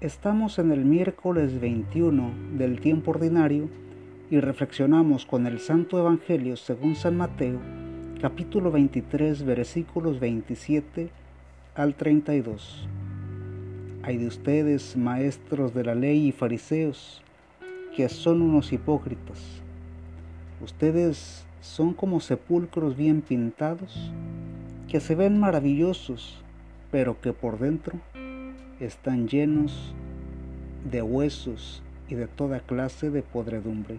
Estamos en el miércoles 21 del tiempo ordinario y reflexionamos con el Santo Evangelio según San Mateo, capítulo 23, versículos 27 al 32. Hay de ustedes, maestros de la ley y fariseos, que son unos hipócritas. Ustedes son como sepulcros bien pintados, que se ven maravillosos, pero que por dentro están llenos de huesos y de toda clase de podredumbre.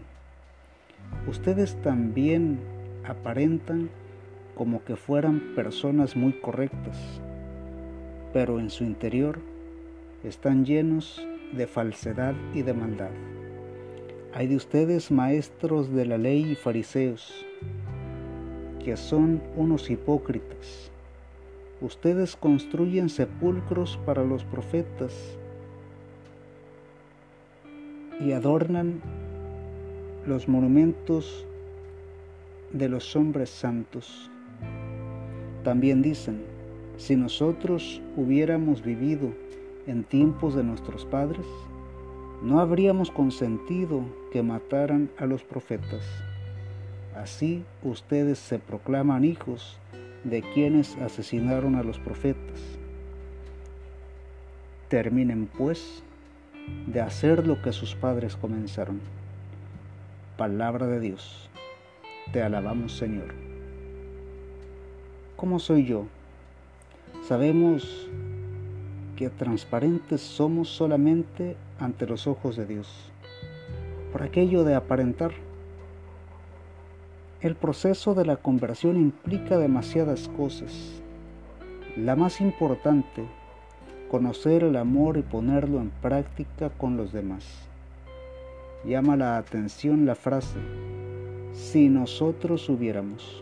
Ustedes también aparentan como que fueran personas muy correctas, pero en su interior están llenos de falsedad y de maldad. Hay de ustedes maestros de la ley y fariseos, que son unos hipócritas. Ustedes construyen sepulcros para los profetas y adornan los monumentos de los hombres santos. También dicen, si nosotros hubiéramos vivido en tiempos de nuestros padres, no habríamos consentido que mataran a los profetas. Así ustedes se proclaman hijos de quienes asesinaron a los profetas. Terminen pues de hacer lo que sus padres comenzaron. Palabra de Dios. Te alabamos Señor. ¿Cómo soy yo? Sabemos que transparentes somos solamente ante los ojos de Dios, por aquello de aparentar. El proceso de la conversión implica demasiadas cosas. La más importante, conocer el amor y ponerlo en práctica con los demás. Llama la atención la frase, si nosotros hubiéramos.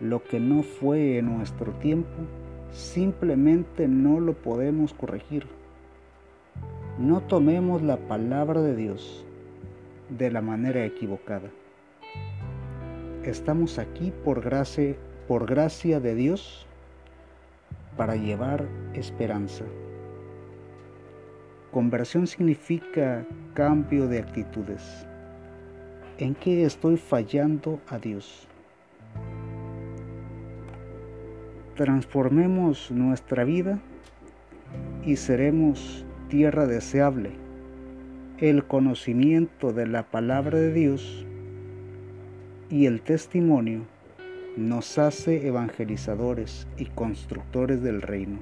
Lo que no fue en nuestro tiempo, simplemente no lo podemos corregir. No tomemos la palabra de Dios de la manera equivocada. Estamos aquí por gracia, por gracia de Dios para llevar esperanza. Conversión significa cambio de actitudes. ¿En qué estoy fallando a Dios? transformemos nuestra vida y seremos tierra deseable. El conocimiento de la palabra de Dios y el testimonio nos hace evangelizadores y constructores del reino.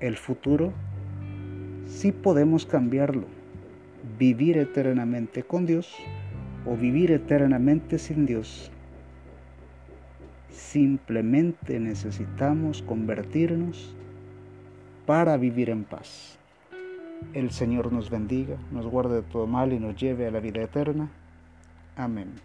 El futuro sí podemos cambiarlo, vivir eternamente con Dios o vivir eternamente sin Dios Simplemente necesitamos convertirnos para vivir en paz. El Señor nos bendiga, nos guarde de todo mal y nos lleve a la vida eterna. Amin.